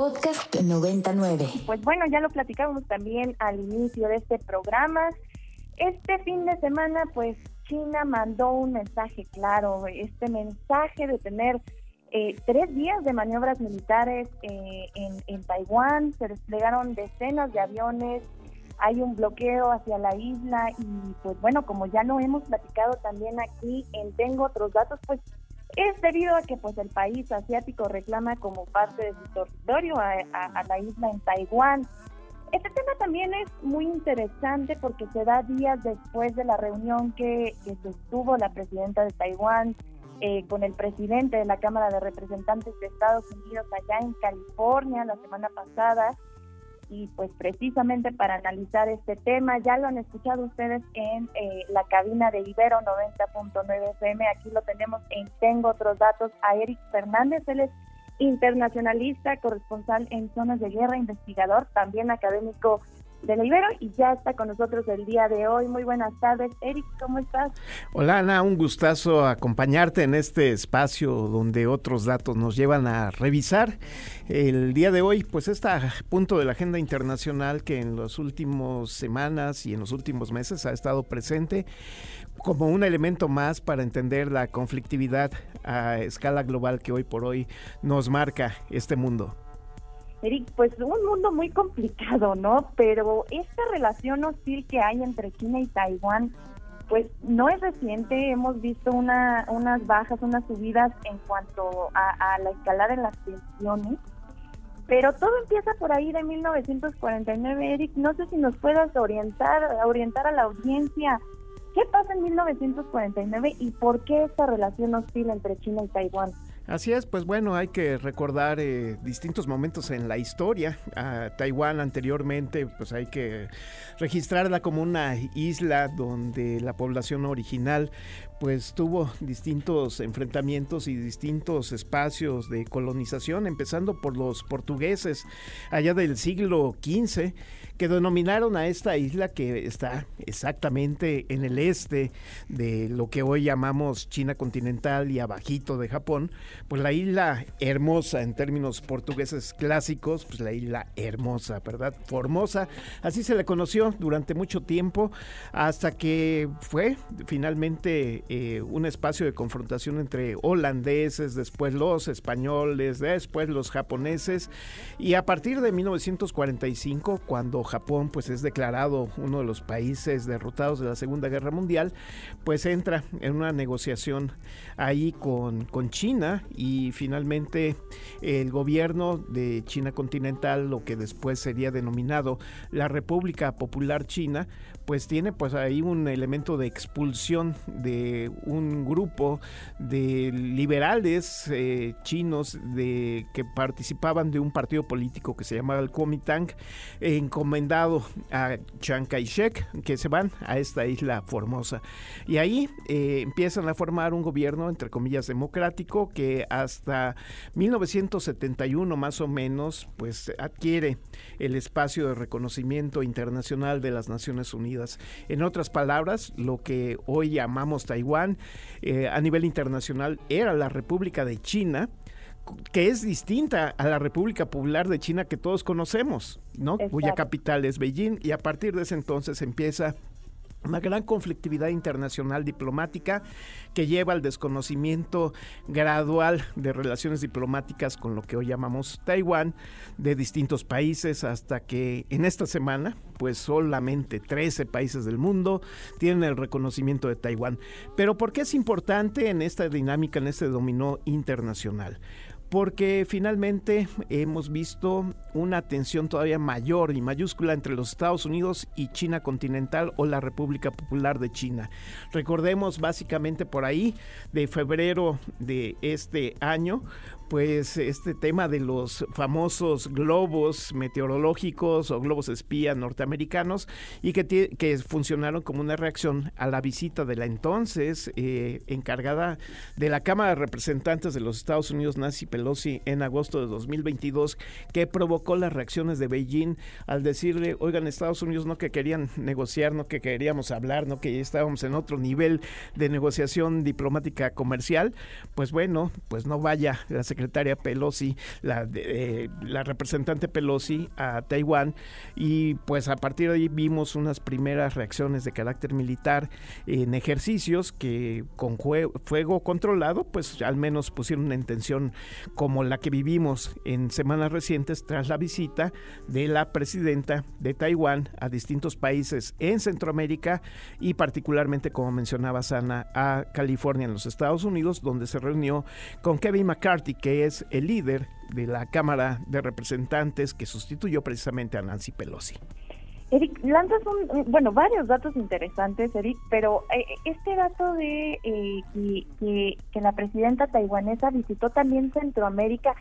Podcast 99. Pues bueno, ya lo platicábamos también al inicio de este programa. Este fin de semana, pues China mandó un mensaje claro, este mensaje de tener eh, tres días de maniobras militares eh, en, Taiwán, se desplegaron decenas de aviones, hay un bloqueo hacia la isla y pues bueno, como ya lo hemos platicado también aquí en Tengo otros datos, pues es debido a que pues el país asiático reclama como parte de su territorio a, la isla en Taiwán. Este tema también es muy interesante porque se da días después de la reunión que, que sostuvo la presidenta de Taiwán eh, con el presidente de la Cámara de Representantes de Estados Unidos allá en California la semana pasada y pues precisamente para analizar este tema, ya lo han escuchado ustedes en eh, la cabina de Ibero 90.9 FM, aquí lo tenemos en Tengo otros datos a Eric Fernández, él es internacionalista, corresponsal en zonas de guerra, investigador, también académico de la Ibero y ya está con nosotros el día de hoy. Muy buenas tardes, Eric, ¿cómo estás? Hola Ana, un gustazo acompañarte en este espacio donde otros datos nos llevan a revisar. El día de hoy, pues está punto de la agenda internacional que en las últimas semanas y en los últimos meses ha estado presente como un elemento más para entender la conflictividad a escala global que hoy por hoy nos marca este mundo. Eric, pues un mundo muy complicado, ¿no? Pero esta relación hostil que hay entre China y Taiwán, pues no es reciente. Hemos visto una, unas bajas, unas subidas en cuanto a, la escalada de las tensiones. Pero todo empieza por ahí de 1949, Eric. No sé si nos puedas orientar, orientar a la audiencia. ¿Qué pasa en 1949 y por qué esta relación hostil entre China y Taiwán? Así es, pues bueno, hay que recordar eh, distintos momentos en la historia. A Taiwán anteriormente, pues hay que registrarla como una isla donde la población original pues tuvo distintos enfrentamientos y distintos espacios de colonización, empezando por los portugueses allá del siglo XV que denominaron a esta isla que está exactamente en el este de lo que hoy llamamos China continental y abajito de Japón, pues la isla hermosa en términos portugueses clásicos, pues la isla hermosa, ¿verdad? Formosa, así se le conoció durante mucho tiempo hasta que fue finalmente eh, un espacio de confrontación entre holandeses, después los españoles, después los japoneses y a partir de 1945 cuando Japón pues es declarado uno de los países derrotados de la Segunda Guerra Mundial, pues entra en una negociación ahí con, con China y finalmente el gobierno de China continental, lo que después sería denominado la República Popular China, pues tiene pues ahí un elemento de expulsión de un grupo de liberales eh, chinos de que participaban de un partido político que se llamaba el Kuomintang, encomendado a Chiang Kai-shek, que se van a esta isla Formosa. Y ahí eh, empiezan a formar un gobierno, entre comillas, democrático, que hasta 1971 más o menos, pues adquiere el espacio de reconocimiento internacional de las Naciones Unidas en otras palabras, lo que hoy llamamos Taiwán eh, a nivel internacional era la República de China, que es distinta a la República Popular de China que todos conocemos, ¿no? Cuya capital es Beijing y a partir de ese entonces empieza una gran conflictividad internacional diplomática que lleva al desconocimiento gradual de relaciones diplomáticas con lo que hoy llamamos Taiwán de distintos países hasta que en esta semana pues solamente 13 países del mundo tienen el reconocimiento de Taiwán. Pero ¿por qué es importante en esta dinámica, en este dominó internacional? Porque finalmente hemos visto una tensión todavía mayor y mayúscula entre los Estados Unidos y China continental o la República Popular de China. Recordemos básicamente por ahí de febrero de este año pues este tema de los famosos globos meteorológicos o globos espía norteamericanos y que, que funcionaron como una reacción a la visita de la entonces eh, encargada de la Cámara de Representantes de los Estados Unidos, Nancy Pelosi, Pelosi en agosto de 2022 que provocó las reacciones de Beijing al decirle, oigan, Estados Unidos no que querían negociar, no que queríamos hablar, no que estábamos en otro nivel de negociación diplomática comercial, pues bueno, pues no vaya la secretaria Pelosi, la, eh, la representante Pelosi a Taiwán y pues a partir de ahí vimos unas primeras reacciones de carácter militar en ejercicios que con fuego controlado pues al menos pusieron una intención como la que vivimos en semanas recientes tras la visita de la presidenta de Taiwán a distintos países en Centroamérica y particularmente como mencionaba Sana a California en los Estados Unidos donde se reunió con Kevin McCarthy que es el líder de la Cámara de Representantes que sustituyó precisamente a Nancy Pelosi. Eric, lanzas un, bueno, varios datos interesantes, Eric, pero eh, este dato de eh, que, que, la presidenta taiwanesa visitó también Centroamérica,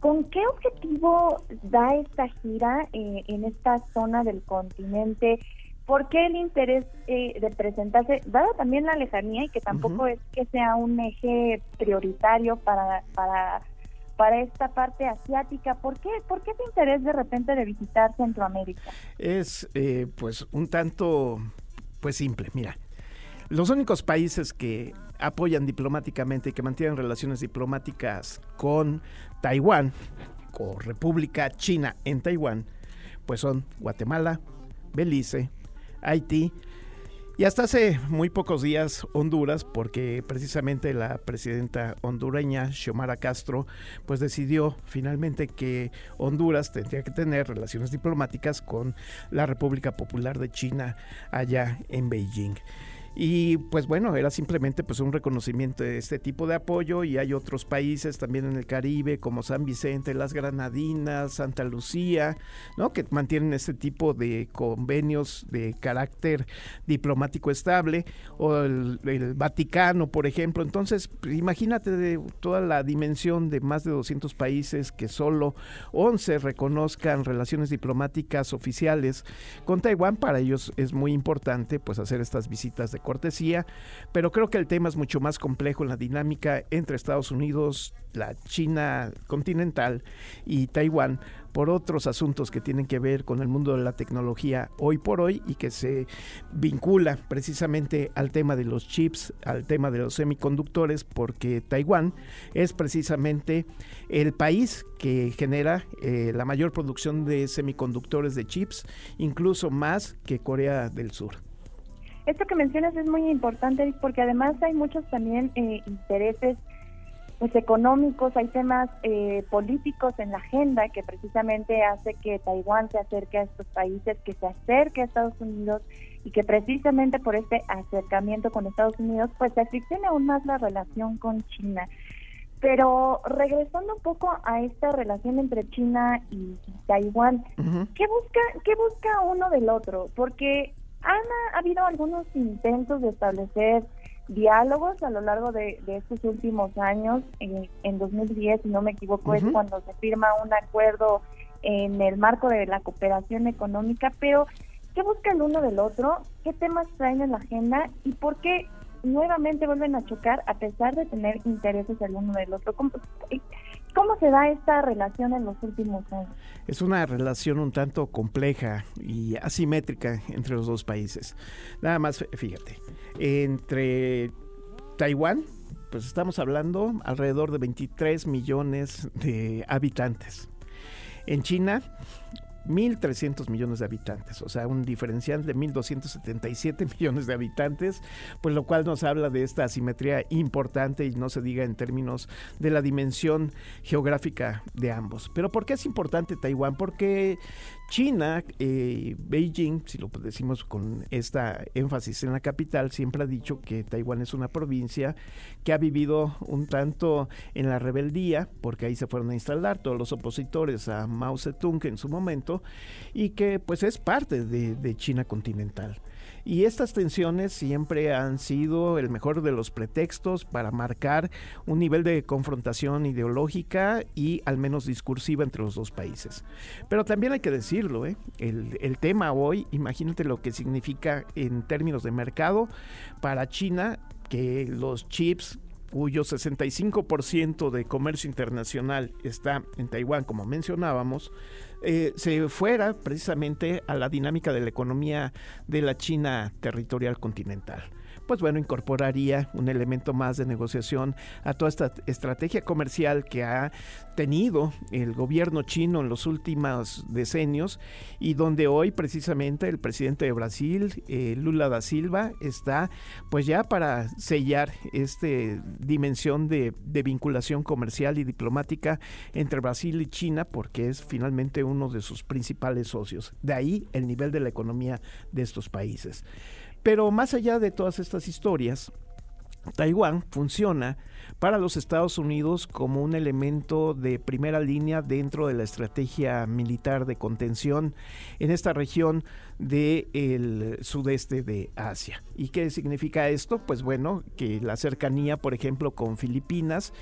¿con qué objetivo da esta gira eh, en esta zona del continente? ¿Por qué el interés de presentarse, dada también la lejanía y que tampoco es que sea un eje prioritario para, para para esta parte asiática. ¿Por qué, ¿Por qué ese interés de repente de visitar Centroamérica? Es eh, pues un tanto pues simple, mira. Los únicos países que apoyan diplomáticamente y que mantienen relaciones diplomáticas con Taiwán, o República China en Taiwán, pues son Guatemala, Belice, Haití y hasta hace muy pocos días Honduras, porque precisamente la presidenta hondureña Xiomara Castro, pues decidió finalmente que Honduras tendría que tener relaciones diplomáticas con la República Popular de China allá en Beijing. Y pues bueno, era simplemente pues un reconocimiento de este tipo de apoyo y hay otros países también en el Caribe como San Vicente, las Granadinas, Santa Lucía, ¿no? que mantienen este tipo de convenios de carácter diplomático estable o el, Vaticano, por ejemplo. Entonces, pues, imagínate de toda la dimensión de más de 200 países que solo 11 reconozcan relaciones diplomáticas oficiales con Taiwán, para ellos es muy importante pues hacer estas visitas de cortesía, pero creo que el tema es mucho más complejo en la dinámica entre Estados Unidos, la China continental y Taiwán por otros asuntos que tienen que ver con el mundo de la tecnología hoy por hoy y que se vincula precisamente al tema de los chips, al tema de los semiconductores, porque Taiwán es precisamente el país que genera eh, la mayor producción de semiconductores de chips, incluso más que Corea del Sur. Esto que mencionas es muy importante porque además hay muchos también eh, intereses pues económicos, hay temas eh, políticos en la agenda que precisamente hace que Taiwán se acerque a estos países, que se acerque a Estados Unidos y que precisamente por este acercamiento con Estados Unidos pues se friccione aún más la relación con China. Pero regresando un poco a esta relación entre China y Taiwán, ¿qué busca qué busca uno del otro? Porque han ha habido algunos intentos de establecer diálogos a lo largo de, estos últimos años. En, en 2010, si no me equivoco, es cuando se firma un acuerdo en el marco de la cooperación económica, pero ¿qué busca el uno del otro? ¿Qué temas traen en la agenda? ¿Y por qué nuevamente vuelven a chocar a pesar de tener intereses el uno del otro? ¿Cómo, ¿Cómo se da esta relación en los últimos años? Es una relación un tanto compleja y asimétrica entre los dos países. Nada más, fíjate, entre Taiwán, pues estamos hablando alrededor de 23 millones de habitantes. En China, 1.300 millones de habitantes, o sea, un diferencial de 1.277 millones de habitantes, pues lo cual nos habla de esta asimetría importante y no se diga en términos de la dimensión geográfica de ambos. Pero ¿por qué es importante Taiwán? Porque China, eh, Beijing, si lo decimos con esta énfasis en la capital, siempre ha dicho que Taiwán es una provincia que ha vivido un tanto en la rebeldía, porque ahí se fueron a instalar todos los opositores a Mao Zedong en su momento, y que pues es parte de China continental. Y estas tensiones siempre han sido el mejor de los pretextos para marcar un nivel de confrontación ideológica y al menos discursiva entre los dos países. Pero también hay que decirlo, ¿eh? el, el tema hoy, imagínate lo que significa en términos de mercado para China que los chips cuyo 65% de comercio internacional está en Taiwán, como mencionábamos, eh, se fuera precisamente a la dinámica de la economía de la China territorial continental pues bueno, incorporaría un elemento más de negociación a toda esta estrategia comercial que ha tenido el gobierno chino en los últimos decenios y donde hoy precisamente el presidente de Brasil, eh, Lula da Silva, está pues ya para sellar esta dimensión de, de vinculación comercial y diplomática entre Brasil y China porque es finalmente uno de sus principales socios. De ahí el nivel de la economía de estos países. Pero más allá de todas estas historias, Taiwán funciona para los Estados Unidos como un elemento de primera línea dentro de la estrategia militar de contención en esta región del sudeste de Asia. ¿Y qué significa esto? Pues bueno, que la cercanía, por ejemplo, con Filipinas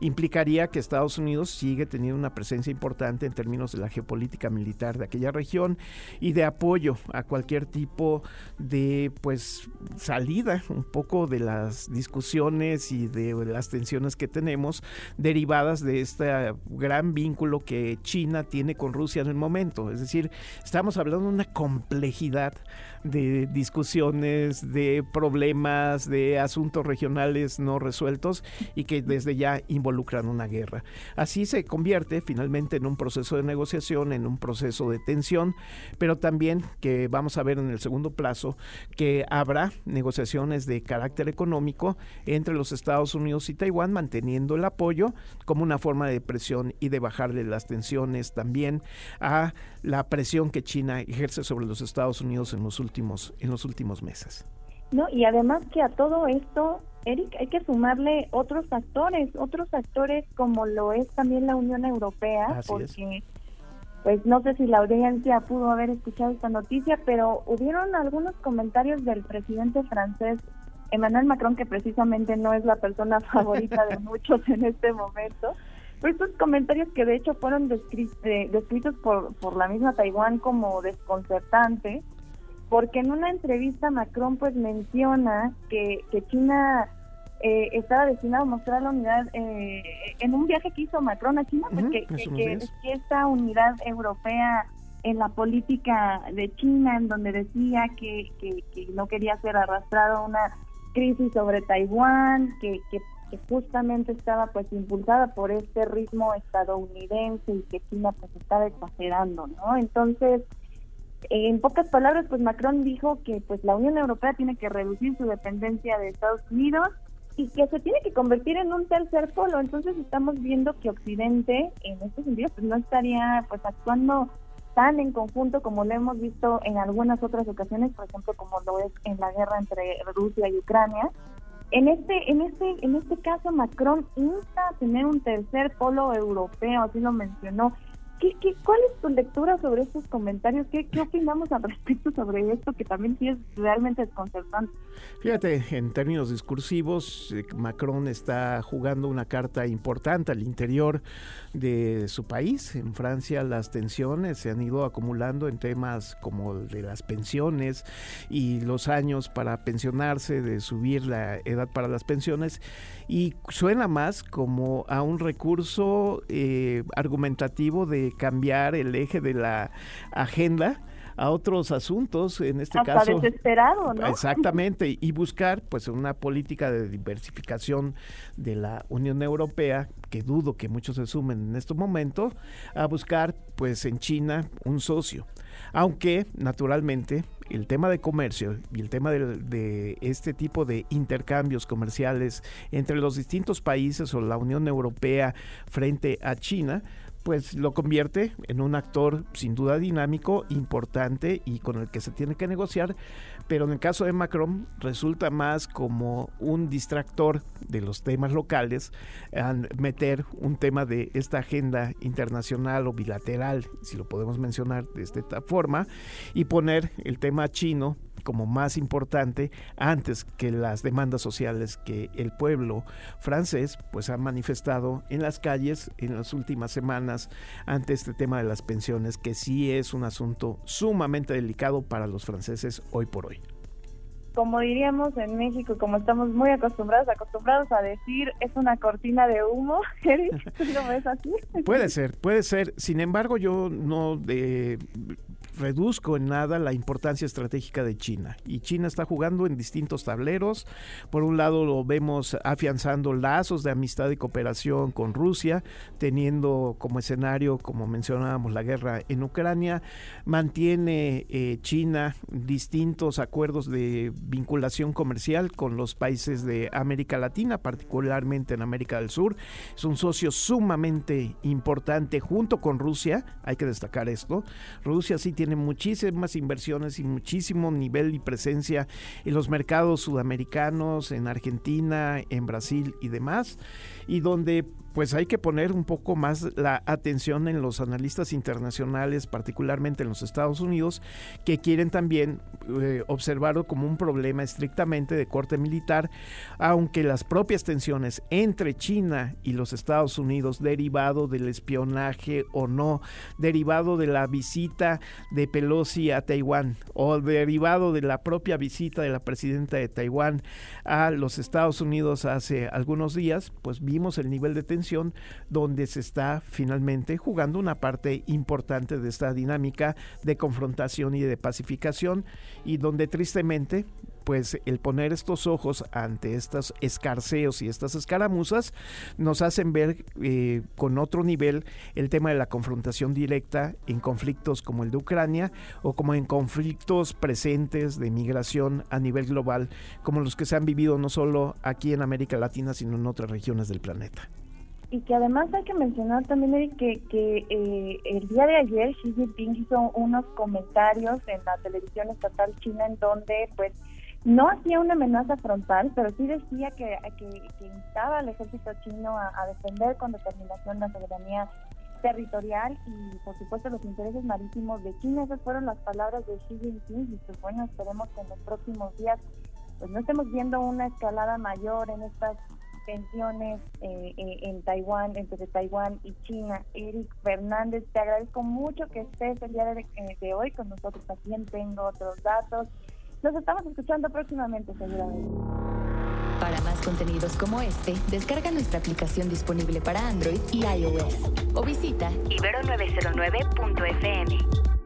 implicaría que Estados Unidos sigue teniendo una presencia importante en términos de la geopolítica militar de aquella región y de apoyo a cualquier tipo de pues salida un poco de las discusiones y de las tensiones que tenemos derivadas de este gran vínculo que China tiene con Rusia en el momento. Es decir, estamos hablando de una de discusiones, de problemas, de asuntos regionales no resueltos y que desde ya involucran una guerra. Así se convierte finalmente en un proceso de negociación, en un proceso de tensión, pero también que vamos a ver en el segundo plazo que habrá negociaciones de carácter económico entre los Estados Unidos y Taiwán, manteniendo el apoyo como una forma de presión y de bajarle las tensiones también a la presión que China ejerce sobre los Estados Unidos en los últimos en los últimos meses. No, y además que a todo esto, Eric, hay que sumarle otros actores, otros actores como lo es también la Unión Europea, porque pues no sé si la audiencia pudo haber escuchado esta noticia, pero hubieron algunos comentarios del presidente francés Emmanuel Macron, que precisamente no es la persona favorita de muchos en este momento, estos comentarios que de hecho fueron eh, descritos por, por la misma Taiwán como desconcertantes, porque en una entrevista Macron pues menciona que, que China eh, estaba destinado a mostrar la unidad eh, en un viaje que hizo Macron a China, pues que, que, esta unidad europea en la política de China, en donde decía que, que, no quería ser arrastrado a una crisis sobre Taiwán, que, que, justamente estaba pues impulsada por este ritmo estadounidense y que China pues estaba exagerando, ¿no? Entonces, en pocas palabras, pues Macron dijo que pues la Unión Europea tiene que reducir su dependencia de Estados Unidos y que se tiene que convertir en un tercer polo. Entonces estamos viendo que Occidente, en este sentido, pues no estaría pues actuando tan en conjunto como lo hemos visto en algunas otras ocasiones, por ejemplo, como lo es en la guerra entre Rusia y Ucrania. En este, en este, en este caso, Macron insta a tener un tercer polo europeo, así lo mencionó, ¿Qué, qué, cuál es tu lectura sobre estos comentarios? ¿Qué, ¿Qué opinamos al respecto sobre esto que también sí es realmente desconcertante? Fíjate, en términos discursivos, eh, Macron está jugando una carta importante al interior de su país. En Francia las tensiones se han ido acumulando en temas como de las pensiones y los años para pensionarse, de subir la edad para las pensiones. Y suena más como a un recurso eh, argumentativo de cambiar el eje de la agenda a otros asuntos, en este Hasta caso. desesperado, ¿no? Exactamente, y buscar pues una política de diversificación de la Unión Europea, que dudo que muchos se sumen en este momento, a buscar pues en China un socio. Aunque, naturalmente, el tema de comercio y el tema de, de, este tipo de intercambios comerciales entre los distintos países o la Unión Europea frente a China, pues lo convierte en un actor sin duda dinámico, importante y con el que se tiene que negociar, pero en el caso de Macron resulta más como un distractor de los temas locales, al meter un tema de esta agenda internacional o bilateral, si lo podemos mencionar de esta forma, y poner el tema chino como más importante antes que las demandas sociales que el pueblo francés pues ha manifestado en las calles en las últimas semanas ante este tema de las pensiones que sí es un asunto sumamente delicado para los franceses hoy por hoy. como diríamos en México, como estamos muy acostumbrados, acostumbrados a decir, es una cortina de humo, Eric, ¿tú lo ves así? Puede ser, puede ser. Sin embargo, yo no de reduzco en nada la importancia estratégica de China. Y China está jugando en distintos tableros. Por un lado lo vemos afianzando lazos de amistad y cooperación con Rusia, teniendo como escenario, como mencionábamos, la guerra en Ucrania. Mantiene eh, China distintos acuerdos de vinculación comercial con los países de América Latina, particularmente en América del Sur. Es un socio sumamente importante junto con Rusia, hay que destacar esto. Rusia sí tiene tiene muchísimas inversiones y muchísimo nivel y presencia en los mercados sudamericanos, en Argentina, en Brasil y demás, y donde pues hay que poner un poco más la atención en los analistas internacionales, particularmente en los Estados Unidos, que quieren también eh, observarlo como un problema estrictamente de corte militar, aunque las propias tensiones entre China y los Estados Unidos, derivado del espionaje o no, derivado de la visita de Pelosi a Taiwán o derivado de la propia visita de la presidenta de Taiwán a los Estados Unidos hace algunos días, pues vimos el nivel de tensión donde se está finalmente jugando una parte importante de esta dinámica de confrontación y de pacificación y donde tristemente pues el poner estos ojos ante estos escarceos y estas escaramuzas nos hacen ver eh, con otro nivel el tema de la confrontación directa en conflictos como el de Ucrania o como en conflictos presentes de migración a nivel global como los que se han vivido no solo aquí en América Latina sino en otras regiones del planeta y que además hay que mencionar también Eric, que, que eh, el día de ayer Xi Jinping hizo unos comentarios en la televisión estatal china en donde pues no hacía una amenaza frontal, pero sí decía que, que, instaba al ejército chino a, defender con determinación la soberanía territorial y por supuesto los intereses marítimos de China. Esas fueron las palabras de Xi Jinping y pues bueno, esperemos que en los próximos días pues no estemos viendo una escalada mayor en estas tensiones eh, eh, en Taiwán, entre Taiwán y China. Eric Fernández, te agradezco mucho que estés el día de, eh, de hoy con nosotros. También tengo otros datos. Nos estamos escuchando próximamente, seguramente. Para más contenidos como este, descarga nuestra aplicación disponible para Android y iOS o visita ibero909.fm.